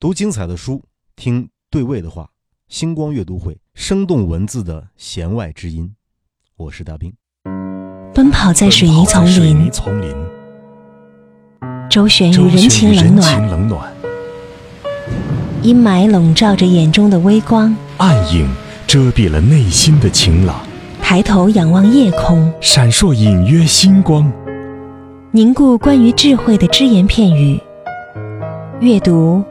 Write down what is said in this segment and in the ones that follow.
读精彩的书，听对味的话。星光阅读会，生动文字的弦外之音。我是大兵。奔跑在水泥丛林，丛林，周旋于人情冷暖，阴霾笼罩着眼中的微光，暗影遮蔽了内心的晴朗。抬头仰望夜空，闪烁隐约星光，凝固关于智慧的只言片语。阅读。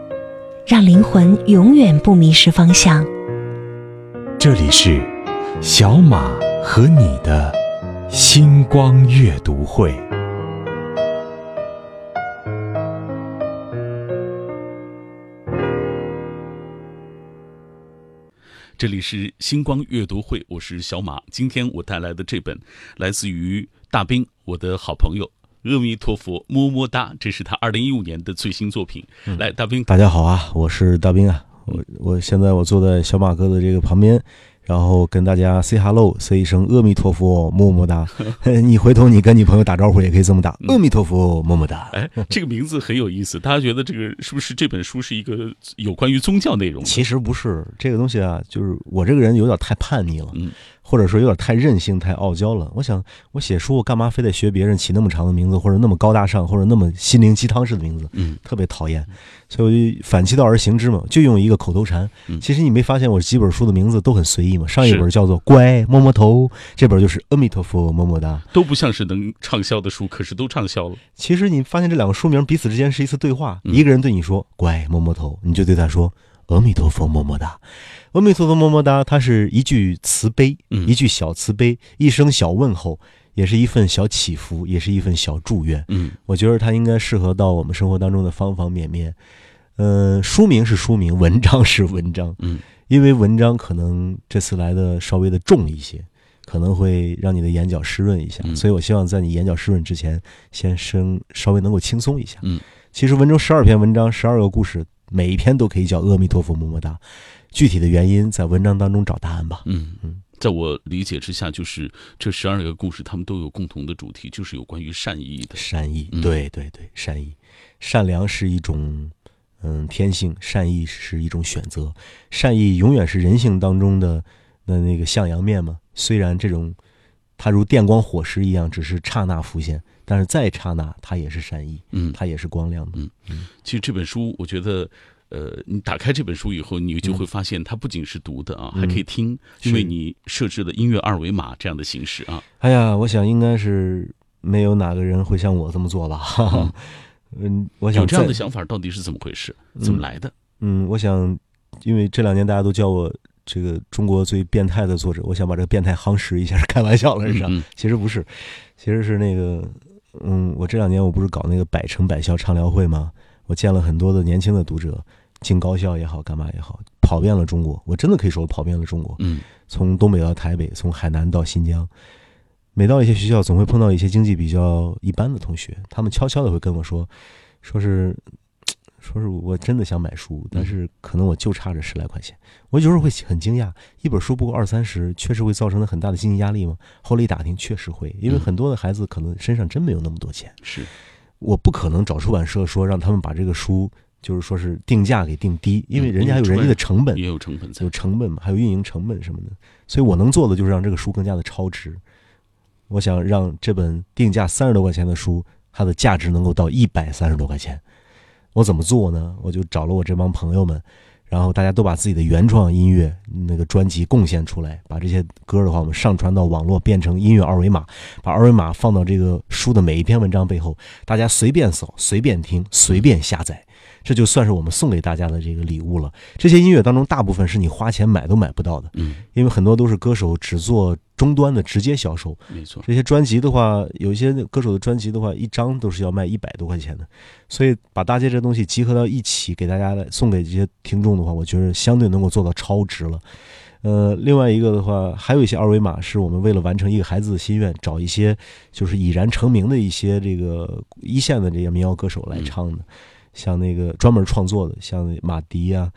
让灵魂永远不迷失方向。这里是小马和你的星光阅读会。这里是星光阅读会，我是小马。今天我带来的这本来自于大兵，我的好朋友。阿弥陀佛，么么哒！这是他二零一五年的最新作品。来，大兵，大家好啊，我是大兵啊，我我现在我坐在小马哥的这个旁边。然后跟大家 say hello，say 一声阿弥陀佛，么么哒。你回头你跟你朋友打招呼也可以这么打，阿弥陀佛，么么哒。哎，这个名字很有意思，大家觉得这个是不是这本书是一个有关于宗教内容？其实不是，这个东西啊，就是我这个人有点太叛逆了，嗯，或者说有点太任性、太傲娇了。我想，我写书，我干嘛非得学别人起那么长的名字，或者那么高大上，或者那么心灵鸡汤式的名字？嗯，特别讨厌。所以我就反其道而行之嘛，就用一个口头禅。其实你没发现我几本书的名字都很随意吗？上一本叫做《乖摸摸头》，这本就是阿弥陀佛么么哒，都不像是能畅销的书，可是都畅销了。其实你发现这两个书名彼此之间是一次对话，一个人对你说“乖摸摸头”，你就对他说“阿弥陀佛么么哒”。阿弥陀佛么么哒，它是一句慈悲，一句小慈悲，一声小问候。也是一份小祈福，也是一份小祝愿。嗯，我觉得它应该适合到我们生活当中的方方面面。呃，书名是书名，文章是文章。嗯，因为文章可能这次来的稍微的重一些，可能会让你的眼角湿润一下。所以我希望在你眼角湿润之前，先生稍微能够轻松一下。嗯，其实文中十二篇文章，十二个故事，每一篇都可以叫阿弥陀佛么么哒。具体的原因在文章当中找答案吧。嗯嗯。在我理解之下，就是这十二个故事，他们都有共同的主题，就是有关于善意的。善意，对对对，善意，善良是一种嗯天性，善意是一种选择，善意永远是人性当中的那那个向阳面嘛。虽然这种它如电光火石一样，只是刹那浮现，但是再刹那，它也是善意，嗯，它也是光亮的。嗯嗯，其实这本书，我觉得。呃，你打开这本书以后，你就会发现它不仅是读的啊，还可以听，因为你设置了音乐二维码这样的形式啊。哎呀，我想应该是没有哪个人会像我这么做吧。嗯，我想有这样的想法到底是怎么回事？怎么来的？嗯，我想，因为这两年大家都叫我这个中国最变态的作者，我想把这个变态夯实一下，开玩笑了是吧？其实不是，其实是那个，嗯，我这两年我不是搞那个百城百校畅聊会吗？我见了很多的年轻的读者。进高校也好，干嘛也好，跑遍了中国，我真的可以说跑遍了中国。嗯，从东北到台北，从海南到新疆，每到一些学校，总会碰到一些经济比较一般的同学，他们悄悄的会跟我说，说是，说是我真的想买书，但是可能我就差这十来块钱。我有时候会很惊讶，一本书不过二三十，确实会造成了很大的经济压力吗？后来一打听，确实会，因为很多的孩子可能身上真没有那么多钱。是，我不可能找出版社说让他们把这个书。就是说是定价给定低，因为人家还有人家的成本，也有成本，有成本嘛，还有运营成本什么的。所以我能做的就是让这个书更加的超值。我想让这本定价三十多块钱的书，它的价值能够到一百三十多块钱。我怎么做呢？我就找了我这帮朋友们，然后大家都把自己的原创音乐那个专辑贡献出来，把这些歌的话我们上传到网络，变成音乐二维码，把二维码放到这个书的每一篇文章背后，大家随便扫、随便听、随便下载。这就算是我们送给大家的这个礼物了。这些音乐当中，大部分是你花钱买都买不到的，嗯，因为很多都是歌手只做终端的直接销售。没错，这些专辑的话，有一些歌手的专辑的话，一张都是要卖一百多块钱的。所以把大家这东西集合到一起，给大家送给这些听众的话，我觉得相对能够做到超值了。呃，另外一个的话，还有一些二维码是我们为了完成一个孩子的心愿，找一些就是已然成名的一些这个一线的这些民谣歌手来唱的。像那个专门创作的，像马迪啊，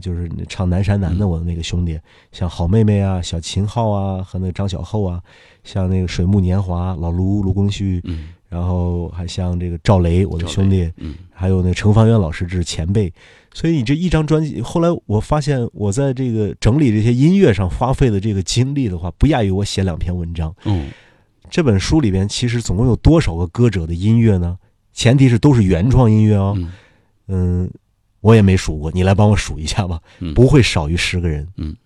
就是唱《南山南》的我的那个兄弟，像好妹妹啊、小秦昊啊和那个张小厚啊，像那个水木年华、老卢卢庚戌，嗯，然后还像这个赵雷，我的兄弟，嗯，还有那程方圆老师，这是前辈。所以你这一张专辑，后来我发现我在这个整理这些音乐上花费的这个精力的话，不亚于我写两篇文章。嗯，这本书里边其实总共有多少个歌者的音乐呢？前提是都是原创音乐哦。嗯，我也没数过，你来帮我数一下吧。不会少于十个人。嗯。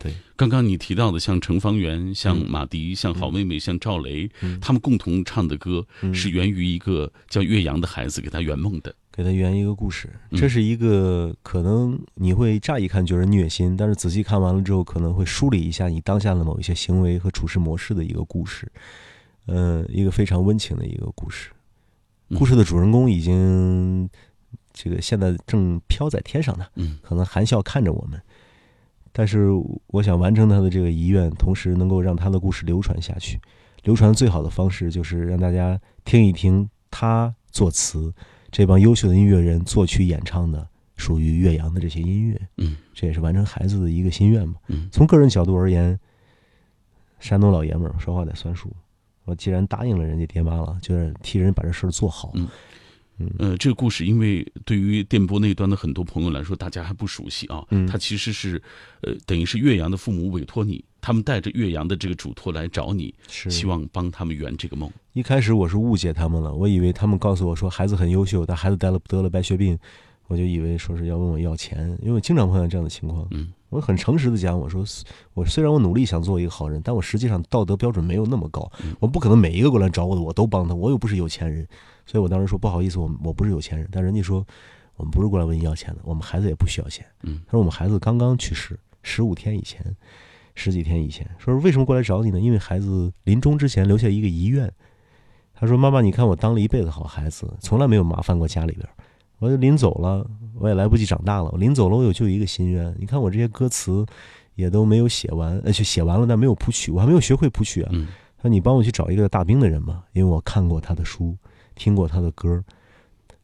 对，刚刚你提到的像程方圆、像马迪、像好妹妹、像赵雷，他们共同唱的歌是源于一个叫岳阳的孩子给他圆梦的，给他圆一个故事。这是一个可能你会乍一看觉得虐心，但是仔细看完了之后，可能会梳理一下你当下的某一些行为和处事模式的一个故事。嗯，一个非常温情的一个故事。故事的主人公已经这个现在正飘在天上呢，嗯，可能含笑看着我们。但是我想完成他的这个遗愿，同时能够让他的故事流传下去。流传最好的方式就是让大家听一听他作词，这帮优秀的音乐人作曲演唱的属于岳阳的这些音乐。嗯，这也是完成孩子的一个心愿嘛。嗯，从个人角度而言，山东老爷们儿说话得算数。我既然答应了人家爹妈了，就是替人把这事儿做好。嗯。呃，这个故事因为对于电波那端的很多朋友来说，大家还不熟悉啊。嗯，他其实是，呃，等于是岳阳的父母委托你，他们带着岳阳的这个嘱托来找你，是希望帮他们圆这个梦。一开始我是误解他们了，我以为他们告诉我说孩子很优秀，但孩子得了得了白血病，我就以为说是要问我要钱，因为我经常碰到这样的情况。嗯，我很诚实的讲，我说我虽然我努力想做一个好人，但我实际上道德标准没有那么高，我不可能每一个过来找我的我都帮他，我又不是有钱人。所以我当时说不好意思，我我不是有钱人，但人家说我们不是过来问你要钱的，我们孩子也不需要钱。嗯，他说我们孩子刚刚去世，十五天以前，十几天以前，说为什么过来找你呢？因为孩子临终之前留下一个遗愿。他说妈妈，你看我当了一辈子好孩子，从来没有麻烦过家里边。我就临走了，我也来不及长大了。我临走了，我有就一个心愿。你看我这些歌词也都没有写完，而且写完了，但没有谱曲，我还没有学会谱曲啊。他说你帮我去找一个大兵的人吧，因为我看过他的书。听过他的歌，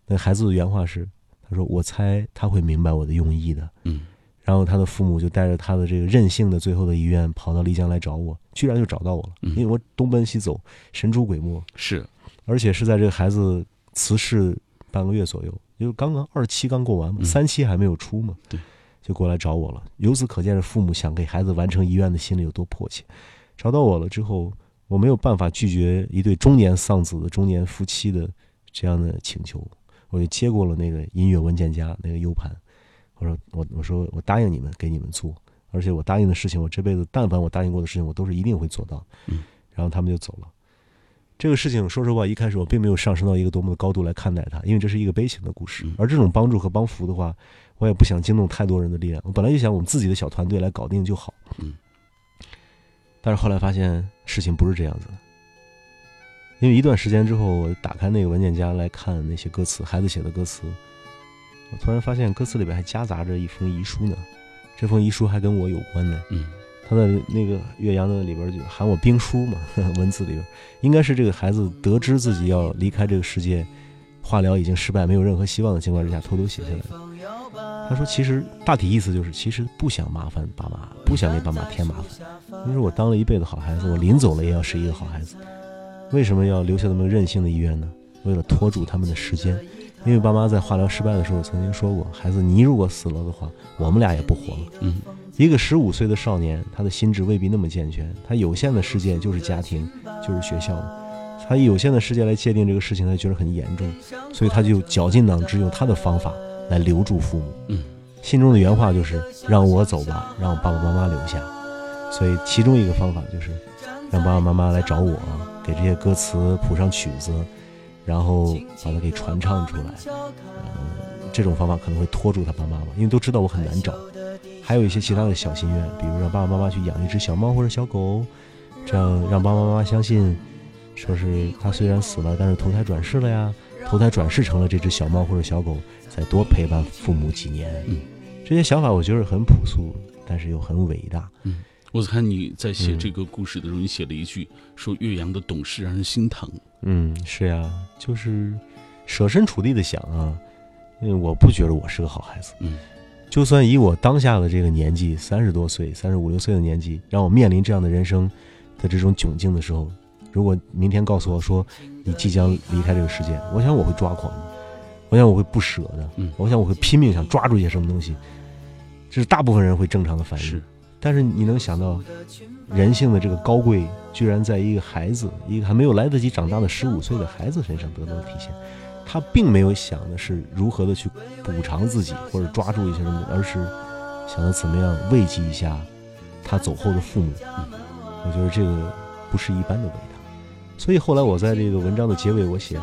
那孩子的原话是：“他说我猜他会明白我的用意的。”嗯，然后他的父母就带着他的这个任性的最后的遗愿，跑到丽江来找我，居然就找到我了。因为我东奔西走，神出鬼没，是，而且是在这个孩子辞世半个月左右，就是刚刚二期刚过完嘛，三期还没有出嘛，对，就过来找我了。由此可见，这父母想给孩子完成遗愿的心里有多迫切。找到我了之后。我没有办法拒绝一对中年丧子的中年夫妻的这样的请求，我就接过了那个音乐文件夹那个 U 盘。我说我我说我答应你们给你们做，而且我答应的事情，我这辈子但凡我答应过的事情，我都是一定会做到。嗯，然后他们就走了。这个事情说实话，一开始我并没有上升到一个多么的高度来看待它，因为这是一个悲情的故事。而这种帮助和帮扶的话，我也不想惊动太多人的力量。我本来就想我们自己的小团队来搞定就好。嗯。但是后来发现事情不是这样子的，因为一段时间之后，我打开那个文件夹来看那些歌词，孩子写的歌词，我突然发现歌词里边还夹杂着一封遗书呢。这封遗书还跟我有关呢。嗯，他在那个岳阳的里边就喊我兵书嘛，文字里边应该是这个孩子得知自己要离开这个世界，化疗已经失败，没有任何希望的情况之下，偷偷写下来的。他说：“其实大体意思就是，其实不想麻烦爸妈，不想给爸妈添麻烦。因为我当了一辈子好孩子，我临走了也要是一个好孩子。为什么要留下那么任性的意愿呢？为了拖住他们的时间。因为爸妈在化疗失败的时候曾经说过：孩子，你如果死了的话，我们俩也不活了。嗯，一个十五岁的少年，他的心智未必那么健全，他有限的世界就是家庭，就是学校，他以有限的世界来界定这个事情，他觉得很严重，所以他就绞尽脑汁用他的方法。”来留住父母，嗯，心中的原话就是让我走吧，让爸爸妈妈留下。所以其中一个方法就是让爸爸妈妈来找我，给这些歌词谱上曲子，然后把它给传唱出来。嗯，这种方法可能会拖住他爸妈妈，因为都知道我很难找。还有一些其他的小心愿，比如让爸爸妈妈去养一只小猫或者小狗，这样让爸爸妈妈相信，说是他虽然死了，但是投胎转世了呀，投胎转世成了这只小猫或者小狗。再多陪伴父母几年，嗯，这些想法我觉得很朴素，但是又很伟大。嗯，我看你在写这个故事的时候，你写了一句说岳阳的懂事让人心疼。嗯，是呀，就是设身处地的想啊，因为我不觉得我是个好孩子。嗯，就算以我当下的这个年纪，三十多岁、三十五六岁的年纪，让我面临这样的人生的这种窘境的时候，如果明天告诉我说你即将离开这个世界，我想我会抓狂的，我想我会不舍的，嗯我想我会拼命想抓住一些什么东西，这是大部分人会正常的反应。是，但是你能想到人性的这个高贵，居然在一个孩子，一个还没有来得及长大的十五岁的孩子身上得到了体现。他并没有想的是如何的去补偿自己，或者抓住一些什么，而是想着怎么样慰藉一下他走后的父母。我觉得这个不是一般的伟大。所以后来我在这个文章的结尾，我写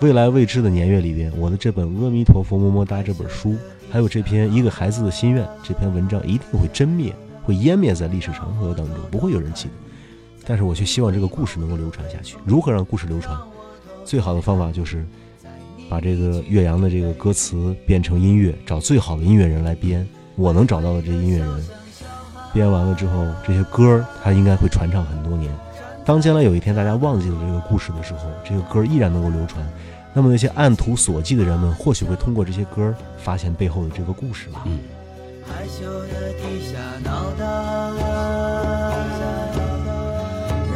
未来未知的年月里边，我的这本《阿弥陀佛么么哒》这本书，还有这篇《一个孩子的心愿》这篇文章，一定会真灭，会湮灭在历史长河当中，不会有人记得。但是我却希望这个故事能够流传下去。如何让故事流传？最好的方法就是把这个岳阳的这个歌词变成音乐，找最好的音乐人来编。我能找到的这音乐人，编完了之后，这些歌儿它应该会传唱很多年。当将来有一天大家忘记了这个故事的时候，这个歌依然能够流传。那么那些按图索骥的人们，或许会通过这些歌发现背后的这个故事吧。嗯害羞的低下脑袋，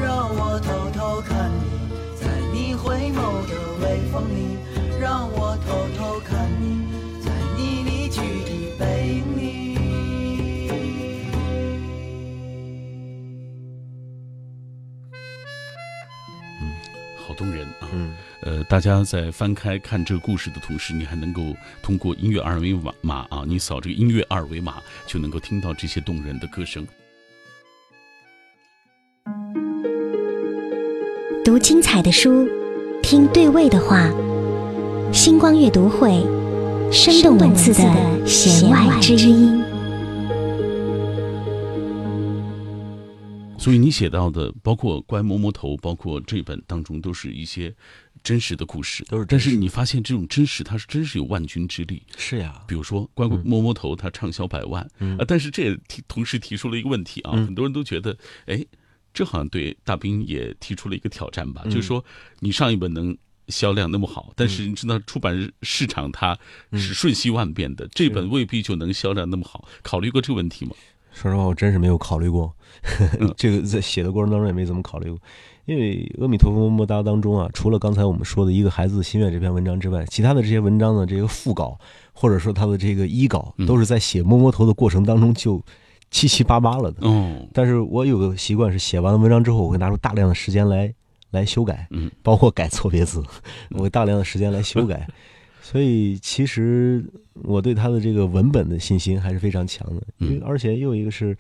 让我偷偷看你，在你回眸的微风里，让我大家在翻开看这个故事的同时，你还能够通过音乐二维码啊，你扫这个音乐二维码，就能够听到这些动人的歌声。读精彩的书，听对味的话。星光阅读会，生动文字的弦外之音。所以你写到的，包括乖摸摸头，包括这本当中，都是一些真实的故事。都是但是你发现这种真实，它是真是有万钧之力。是呀，比如说关摸摸头，它畅销百万、嗯啊，但是这也提同时提出了一个问题啊，嗯很多人都觉得，哎，这好像对大兵也提出了一个挑战吧，嗯就是说你上一本能。销量那么好，但是你知道出版市场它是瞬息万变的，这本未必就能销量那么好。考虑过这个问题吗？说实话，我真是没有考虑过，嗯 这个在写的过程当中也没怎么考虑过。因为《阿弥陀佛么么哒》当中啊，除了刚才我们说的一个孩子的心愿这篇文章之外，其他的这些文章的这个副稿，或者说他的这个一稿，嗯都是在写摸摸头的过程当中就七七八八了的。哦，但是我有个习惯是，写完了文章之后，我会拿出大量的时间来来修改，嗯，包括改错别字，我会大量的时间来修改。所以其实我对他的这个文本的信心还是非常强的，因为嗯。而且又一个是，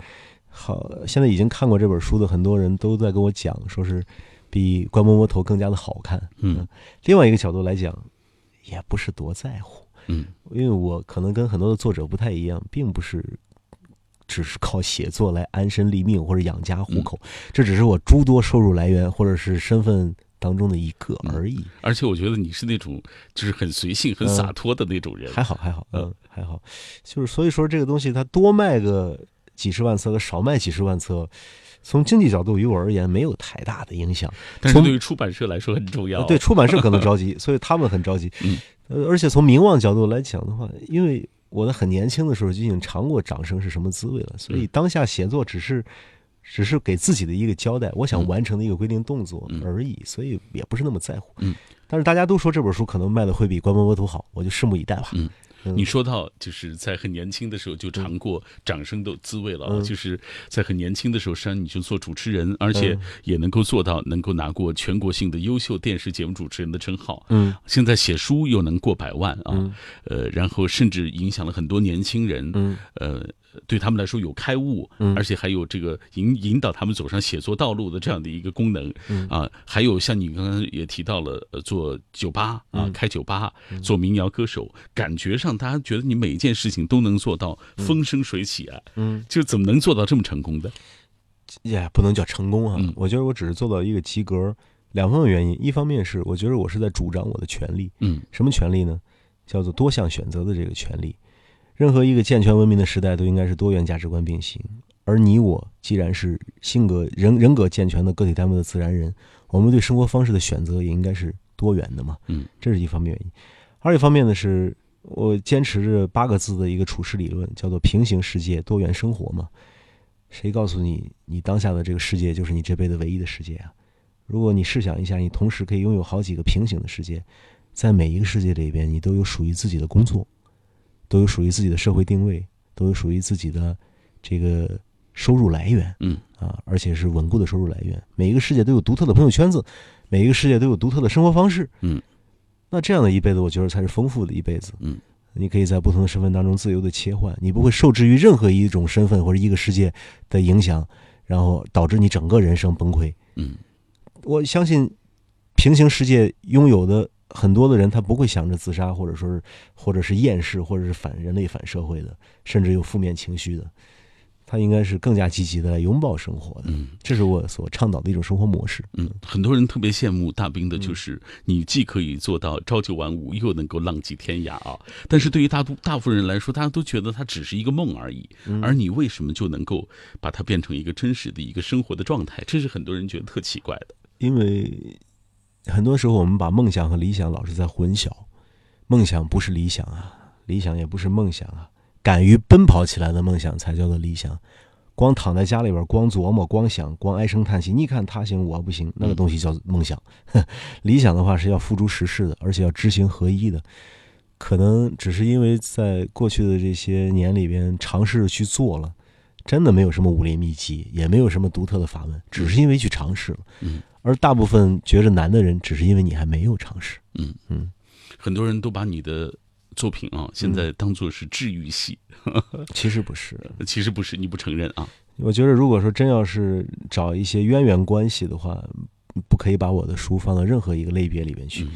好，现在已经看过这本书的很多人都在跟我讲，说是比关摸摸头更加的好看。嗯。另外一个角度来讲，也不是多在乎，嗯。因为我可能跟很多的作者不太一样，并不是只是靠写作来安身立命或者养家糊口，这只是我诸多收入来源或者是身份当中的一个而已。而且我觉得你是那种就是很随性、很洒脱的那种人。还好，还好，嗯，还好，就是所以说这个东西它多卖个几十万册和少卖几十万册，从经济角度于我而言没有太大的影响。但是对于出版社来说很重要。呃对，出版社可能着急，所以他们很着急。嗯，呃，而且从名望角度来讲的话，因为我在很年轻的时候就已经尝过掌声是什么滋味了，所以嗯当下写作只是。只是给自己的一个交代，我想嗯。完成的一个规定动作嗯。而已，所以也不是那么在乎。嗯，但是大家都说这本书可能卖的会比《关门摸头》好，我就拭目以待吧。嗯。嗯。你说到就是在很年轻的时候就尝过掌声的滋味了就是在很年轻的时候，实际上你就做主持人，而且嗯。也能够做到能够拿过全国性的优秀电视节目主持人的称号。嗯。现在写书又能过百万啊，嗯。呃，然后甚至影响了很多年轻人，嗯。呃，对他们来说有开悟，嗯而且还有这个引引导他们走上写作道路的这样的一个功能，嗯啊，还有像你刚刚也提到了，呃，做酒吧啊，嗯开酒吧，做民谣歌手，感觉上大家觉得你每一件事情都能做到风生水起啊，嗯，就怎么能做到这么成功的？也不能叫成功啊。嗯我觉得我只是做到一个及格，两方面原因。一方面是我觉得我是在主张我的权利，嗯什么权利呢？叫做多项选择的这个权利。任何一个健全文明的时代都应该是多元价值观并行。而你我既然是性格人人格健全的个体单位的自然人，我们对生活方式的选择也应该是多元的嘛。嗯，这是一方面原因。二一方面呢，是我坚持着八个字的一个处世理论，叫做平行世界、多元生活嘛。谁告诉你，你当下的这个世界就是你这辈子唯一的世界啊？如果你试想一下，你同时可以拥有好几个平行的世界，在每一个世界里边，你都有属于自己的工作，都有属于自己的社会定位，都有属于自己的这个收入来源，嗯啊，而且是稳固的收入来源。每一个世界都有独特的朋友圈子，每一个世界都有独特的生活方式，嗯，那这样的一辈子，我觉得才是丰富的一辈子，嗯。你可以在不同的身份当中自由的切换，你不会受制于任何一种身份或者一个世界的影响，然后导致你整个人生崩溃。嗯，我相信平行世界拥有的很多的人，他不会想着自杀，或者说是或者是厌世，或者是反人类、反社会的，甚至有负面情绪的。他应该是更加积极的来拥抱生活的，嗯，这是我所倡导的一种生活模式。嗯，很多人特别羡慕大兵的，就是你既可以做到朝九晚五，又能够浪迹天涯啊。但是对于大多大部分人来说，大家都觉得它只是一个梦而已。而你为什么就能够把它变成一个真实的一个生活的状态？这是很多人觉得特奇怪的。因为很多时候我们把梦想和理想老是在混淆，梦想不是理想啊，理想也不是梦想啊。敢于奔跑起来的梦想才叫做理想，光躺在家里边，光琢磨，光想，光唉声叹气，你看他行我不行，那个东西叫梦想。理想的话是要付诸实施的，而且要知行合一的。可能只是因为在过去的这些年里边尝试去做了，真的没有什么武林秘籍，也没有什么独特的法门，只是因为去尝试了。嗯，而大部分觉着难的人，只是因为你还没有尝试。嗯嗯，很多人都把你的。作品啊，现在当做是治愈系，其实不是，其实不是，你不承认啊？我觉得，如果说真要是找一些渊源关系的话，不可以把我的书放到任何一个类别里面去。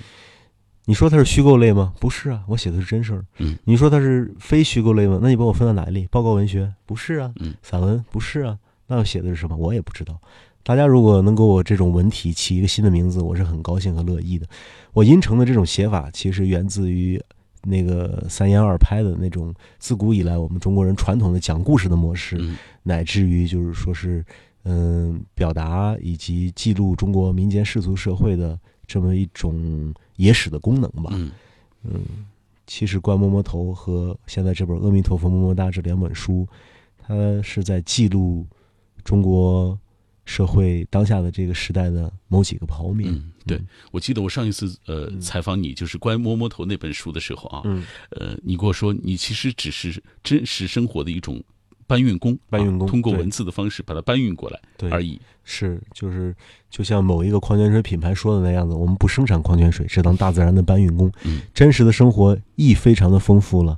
你说它是虚构类吗？不是啊，我写的是真事儿。嗯，你说它是非虚构类吗？那你把我分到哪一类？报告文学？不是啊。嗯，散文？不是啊。那我写的是什么？我也不知道。大家如果能给我这种文体起一个新的名字，我是很高兴和乐意的。我阴城的这种写法，其实源自于。那个三言二拍的那种，自古以来我们中国人传统的讲故事的模式，乃至于就是说是，嗯，表达以及记录中国民间世俗社会的这么一种野史的功能吧。嗯，其实《观摸摸头》和现在这本《阿弥陀佛么么哒》这两本书，它是在记录中国。社会当下的这个时代的某几个剖面，嗯，对，我记得我上一次呃采访你，就是乖摸摸头那本书的时候啊，嗯，呃，你跟我说，你其实只是真实生活的一种搬运工，搬运工，通过文字的方式把它搬运过来而已。是，就是就像某一个矿泉水品牌说的那样子，我们不生产矿泉水，只当大自然的搬运工。嗯，真实的生活亦非常的丰富了。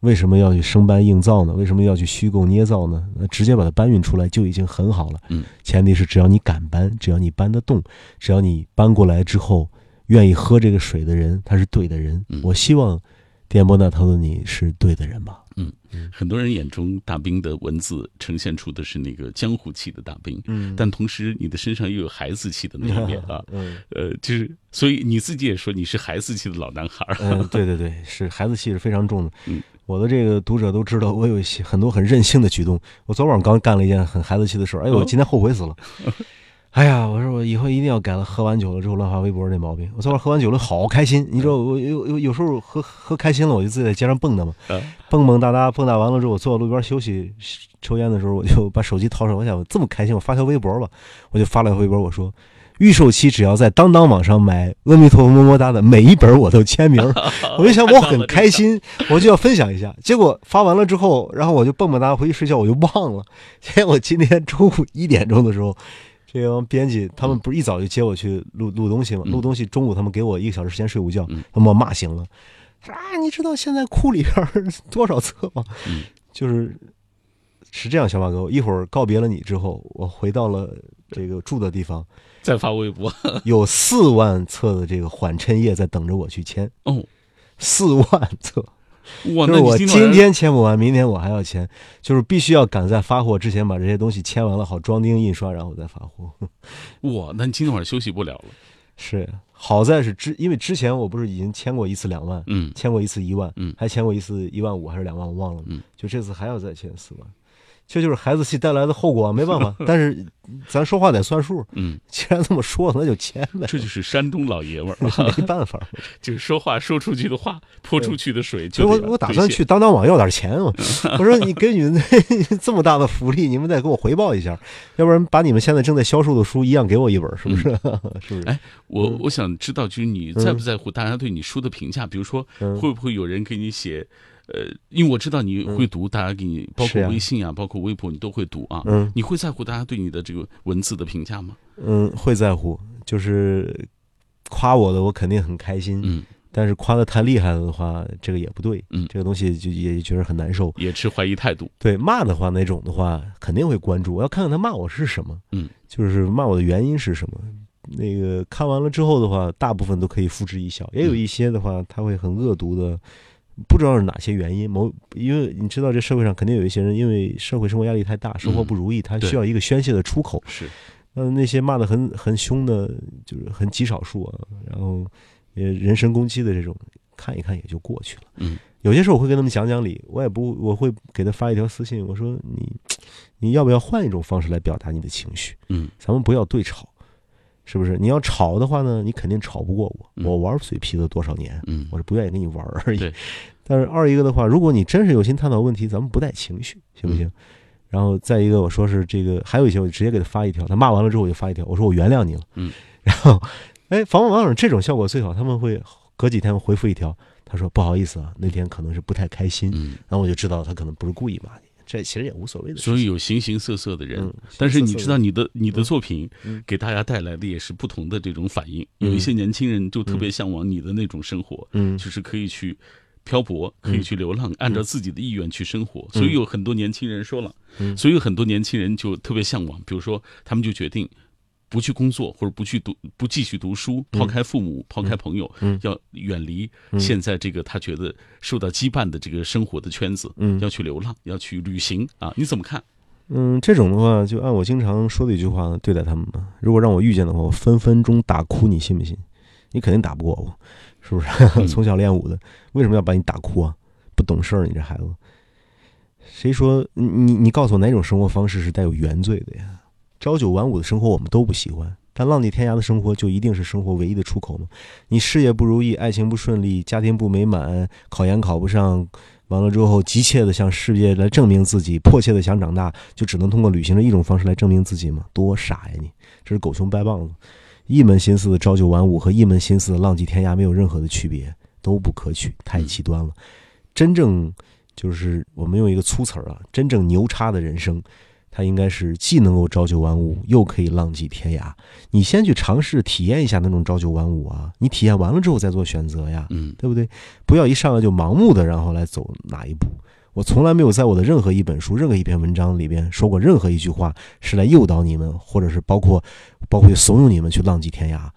为什么要去生搬硬造呢？为什么要去虚构捏造呢？那直接把它搬运出来就已经很好了。嗯，前提是只要你敢搬，只要你搬得动，只要你搬过来之后愿意喝这个水的人，他是对的人。我希望电波那头的你是对的人吧。嗯，很多人眼中大兵的文字呈现出的是那个江湖气的大兵，嗯，但同时你的身上又有孩子气的那一面啊。嗯，呃，就是所以你自己也说你是孩子气的老男孩。嗯，对对对，是孩子气是非常重的。嗯。我的这个读者都知道，我有一些很多很任性的举动。我昨晚刚干了一件很孩子气的事儿，哎呦，我今天后悔死了。哎呀，我说我以后一定要改了，喝完酒了之后乱发微博那毛病。我昨晚喝完酒了，好开心。你知道我有有有时候喝喝开心了，我就自己在街上蹦跶嘛，蹦蹦哒哒，蹦跶完了之后，我坐在路边休息抽烟的时候，我就把手机掏出来，我想我这么开心，我发条微博吧。我就发了微博，我说。预售期只要在当当网上买《阿弥陀佛么么哒》的每一本，我都签名。我就想我很开心，我就要分享一下。结果发完了之后，然后我就蹦蹦哒回去睡觉，我就忘了。结果今天中午一点钟的时候，这帮编辑他们不是一早就接我去录录东西吗？录东西，中午他们给我一个小时时间睡午觉，他们我骂醒了。说啊，你知道现在库里边 多少册吗？就是是这样，小马哥，一会儿告别了你之后，我回到了这个住的地方。再发微博，有四万册的这个缓称页在等着我去签哦，四万册，哇！就是我今天签不完，明天我还要签，就是必须要赶在发货之前把这些东西签完了，好装订印刷，然后再发货。哇！那你今天晚上休息不了了。是，好在是之，因为之前我不是已经签过一次两万，嗯，签过一次一万，嗯，还签过一次一万五还是两万，我忘了，嗯，就这次还要再签四万。这就是孩子气带来的后果啊，没办法。但是咱说话得算数，嗯，既然这么说，那就签呗，这就是山东老爷们儿，没办法。就是说话说出去的话，泼出去的水就所以我我打算去当当网要点钱嘛。我说你给你们这么大的福利，你们得给我回报一下，要不然把你们现在正在销售的书一样给我一本，是不是？是不是？哎，我我想知道，就是你在不在乎大家对你书的评价？比如说，会不会有人给你写？呃，因为我知道你会读，大家给你包括微信啊，包括微博，你都会读啊。嗯，你会在乎大家对你的这个文字的评价吗？嗯，会在乎，就是夸我的，我肯定很开心。嗯，但是夸的太厉害了的话，这个也不对。嗯，这个东西就也觉得很难受，也持怀疑态度。对，骂的话那种的话，肯定会关注，我要看看他骂我是什么。嗯，就是骂我的原因是什么。那个看完了之后的话，大部分都可以付之一笑，也有一些的话，他会很恶毒的。不知道是哪些原因，某因为你知道，这社会上肯定有一些人，因为社会生活压力太大，生活不如意，他需要一个宣泄的出口。是，那那些骂的很很凶的，就是很极少数啊。然后也人身攻击的这种，看一看也就过去了。嗯，有些时候我会跟他们讲讲理，我也不我会给他发一条私信，我说你你要不要换一种方式来表达你的情绪？嗯，咱们不要对吵。是不是你要吵的话呢？你肯定吵不过我。我玩嘴皮子多少年，嗯，我是不愿意跟你玩而已。但是二一个的话，如果你真是有心探讨问题，咱们不带情绪，行不行？然后再一个，我说是这个，还有一些我就直接给他发一条，他骂完了之后我就发一条，我说我原谅你了。嗯。然后，哎，访问网友这种效果最好，他们会隔几天回复一条，他说不好意思啊，那天可能是不太开心。嗯。然后我就知道他可能不是故意骂你。这其实也无所谓的，所以有形形色色的人，但是你知道，你的你的作品给大家带来的也是不同的这种反应。有一些年轻人就特别向往你的那种生活，嗯，就是可以去漂泊，可以去流浪，按照自己的意愿去生活。所以有很多年轻人说了，所以有很多年轻人就特别向往，比如说他们就决定。不去工作，或者不去读，不继续读书，抛开父母，抛开朋友，要远离现在这个他觉得受到羁绊的这个生活的圈子，要去流浪，要去旅行啊？你怎么看？嗯，这种的话，就按我经常说的一句话对待他们吧。如果让我遇见的话，我分分钟打哭，你信不信？你肯定打不过我，是不是？从小练武的，为什么要把你打哭啊？不懂事儿，你这孩子。谁说你你你告诉我哪种生活方式是带有原罪的呀？朝九晚五的生活我们都不喜欢，但浪迹天涯的生活就一定是生活唯一的出口吗？你事业不如意，爱情不顺利，家庭不美满，考研考不上，完了之后急切的向世界来证明自己，迫切的想长大，就只能通过旅行的一种方式来证明自己吗？多傻呀你！这是狗熊掰棒子，一门心思的朝九晚五和一门心思的浪迹天涯没有任何的区别，都不可取，太极端了。真正就是我们用一个粗词儿啊，真正牛叉的人生。他应该是既能够朝九晚五，又可以浪迹天涯。你先去尝试体验一下那种朝九晚五啊！你体验完了之后再做选择呀，嗯，对不对？不要一上来就盲目的，然后来走哪一步。我从来没有在我的任何一本书、任何一篇文章里边说过任何一句话是来诱导你们，或者是包括包括怂恿你们去浪迹天涯。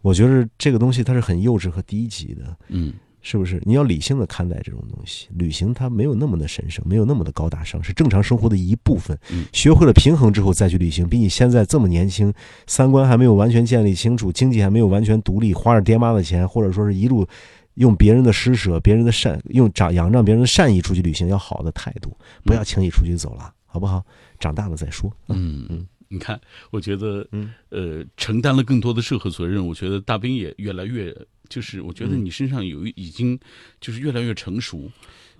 我觉得这个东西它是很幼稚和低级的，嗯。是不是？你要理性的看待这种东西。旅行它没有那么的神圣，没有那么的高大上，是正常生活的一部分。学会了平衡之后再去旅行，比你现在这么年轻，三观还没有完全建立清楚，经济还没有完全独立，花着爹妈的钱，或者说是一路用别人的施舍、别人的善，用长仰仗别人的善意出去旅行，要好的态度，不要轻易出去走了，好不好？长大了再说。嗯嗯，你看，我觉得，嗯呃，承担了更多的社会责任，我觉得大兵也越来越。就是我觉得你身上有已经就是越来越成熟，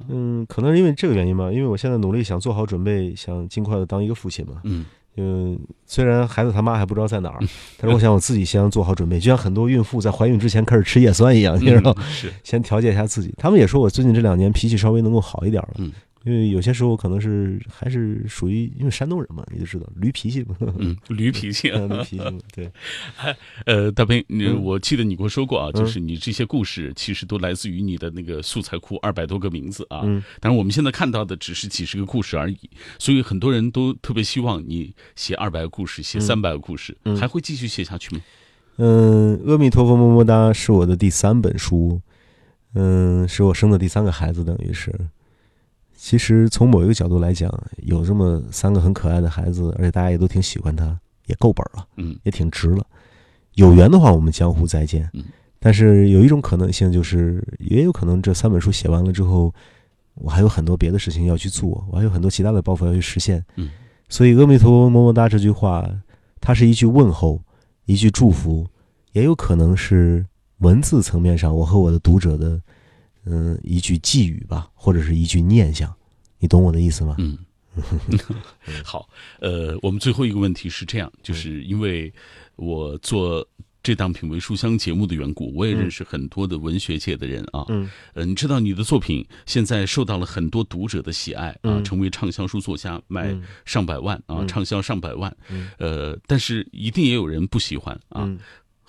嗯，可能是因为这个原因吧，因为我现在努力想做好准备，想尽快的当一个父亲嘛，嗯，嗯，虽然孩子他妈还不知道在哪儿，但是我想我自己先做好准备，就像很多孕妇在怀孕之前开始吃叶酸一样，你知道，是先调节一下自己。他们也说我最近这两年脾气稍微能够好一点了，嗯。因为有些时候可能是还是属于因为山东人嘛，你就知道驴脾气嘛。嗯，驴脾气，驴脾气。对，呃，大斌，你我记得你跟我说过啊，就是你这些故事其实都来自于你的那个素材库二百多个名字啊。嗯。但是我们现在看到的只是几十个故事而已，所以很多人都特别希望你写二百个故事，写三百个故事，还会继续写下去吗？嗯，阿弥陀佛，么么哒，是我的第三本书，嗯，是我生的第三个孩子，等于是。其实从某一个角度来讲，有这么三个很可爱的孩子，而且大家也都挺喜欢他，也够本了，嗯，也挺值了。有缘的话，我们江湖再见。嗯，但是有一种可能性，就是也有可能这三本书写完了之后，我还有很多别的事情要去做，我还有很多其他的抱负要去实现。嗯，所以阿弥陀佛么么哒这句话，它是一句问候，一句祝福，也有可能是文字层面上我和我的读者的，嗯，一句寄语吧，或者是一句念想。你懂我的意思吗？嗯，好，呃，我们最后一个问题是这样，就是因为我做这档品味书香节目的缘故，我也认识很多的文学界的人啊。嗯，呃，你知道你的作品现在受到了很多读者的喜爱啊，嗯成为畅销书作家，卖嗯上百万啊，嗯畅销上百万。嗯呃，但是一定也有人不喜欢啊。嗯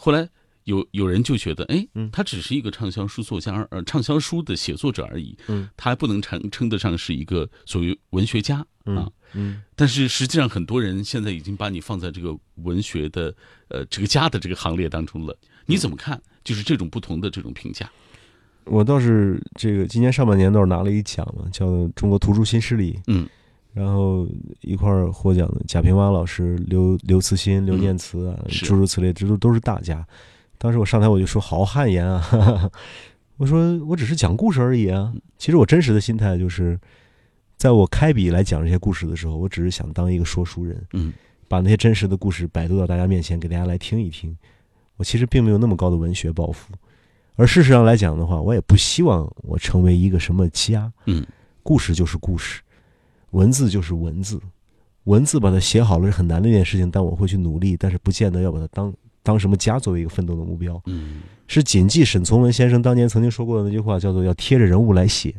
后来有有人就觉得，哎嗯，他只是一个畅销书作家而，呃，畅销书的写作者而已，嗯，他还不能称称得上是一个所谓文学家啊。嗯嗯但是实际上，很多人现在已经把你放在这个文学的呃这个家的这个行列当中了。你怎么看？就是这种不同的这种评价。我倒是这个今年上半年倒是拿了一奖嘛，叫中国图书新势力。嗯，然后一块儿获奖的贾平凹老师、刘刘慈欣、刘念慈啊，诸如此类，这都都是大家。当时我上台我就说好汗颜啊，哈 哈我说我只是讲故事而已啊。其实我真实的心态就是，在我开笔来讲这些故事的时候，我只是想当一个说书人，嗯把那些真实的故事摆渡到大家面前，给大家来听一听。我其实并没有那么高的文学抱负，而事实上来讲的话，我也不希望我成为一个什么家。嗯，故事就是故事，文字就是文字，文字把它写好了是很难的一件事情，但我会去努力，但是不见得要把它当当什么家作为一个奋斗的目标。嗯是谨记沈从文先生当年曾经说过的那句话，叫做要贴着人物来写。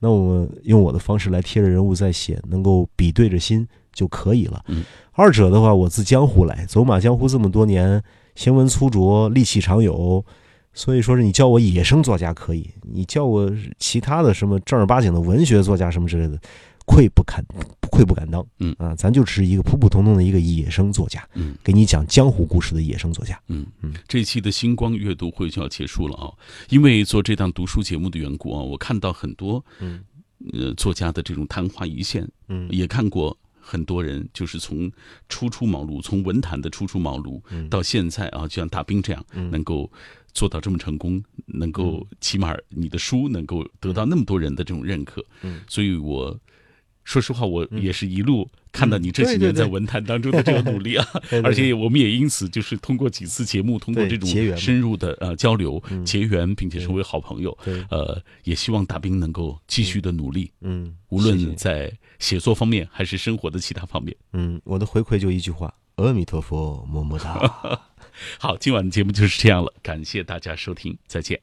那我们用我的方式来贴着人物在写，能够比对着心就可以了。嗯，二者的话，我自江湖来，走马江湖这么多年，行文粗拙，力气常有，所以说是你叫我野生作家可以，你叫我其他的什么正儿八经的文学作家什么之类的，愧不敢愧不敢当。嗯。啊，咱就是一个普普通通的一个野生作家，嗯。给你讲江湖故事的野生作家。嗯。嗯，这一期的星光阅读会就要结束了啊，因为做这档读书节目的缘故啊，我看到很多嗯。呃作家的这种昙花一现，嗯。也看过很多人就是从初出茅庐，从文坛的初出茅庐嗯。到现在啊，就像大兵这样，嗯。能够做到这么成功，能够起码你的书能够得到那么多人的这种认可，嗯。所以我说实话，我也是一路看到你这几年在文坛当中的这个努力啊，而且我们也因此就是通过几次节目，通过这种深入的呃交流嗯结缘，并且成为好朋友。对，呃，也希望大兵能够继续的努力，嗯，无论在写作方面还是生活的其他方面。嗯，我的回馈就一句话：阿弥陀佛，么么哒。好，今晚的节目就是这样了，感谢大家收听，再见。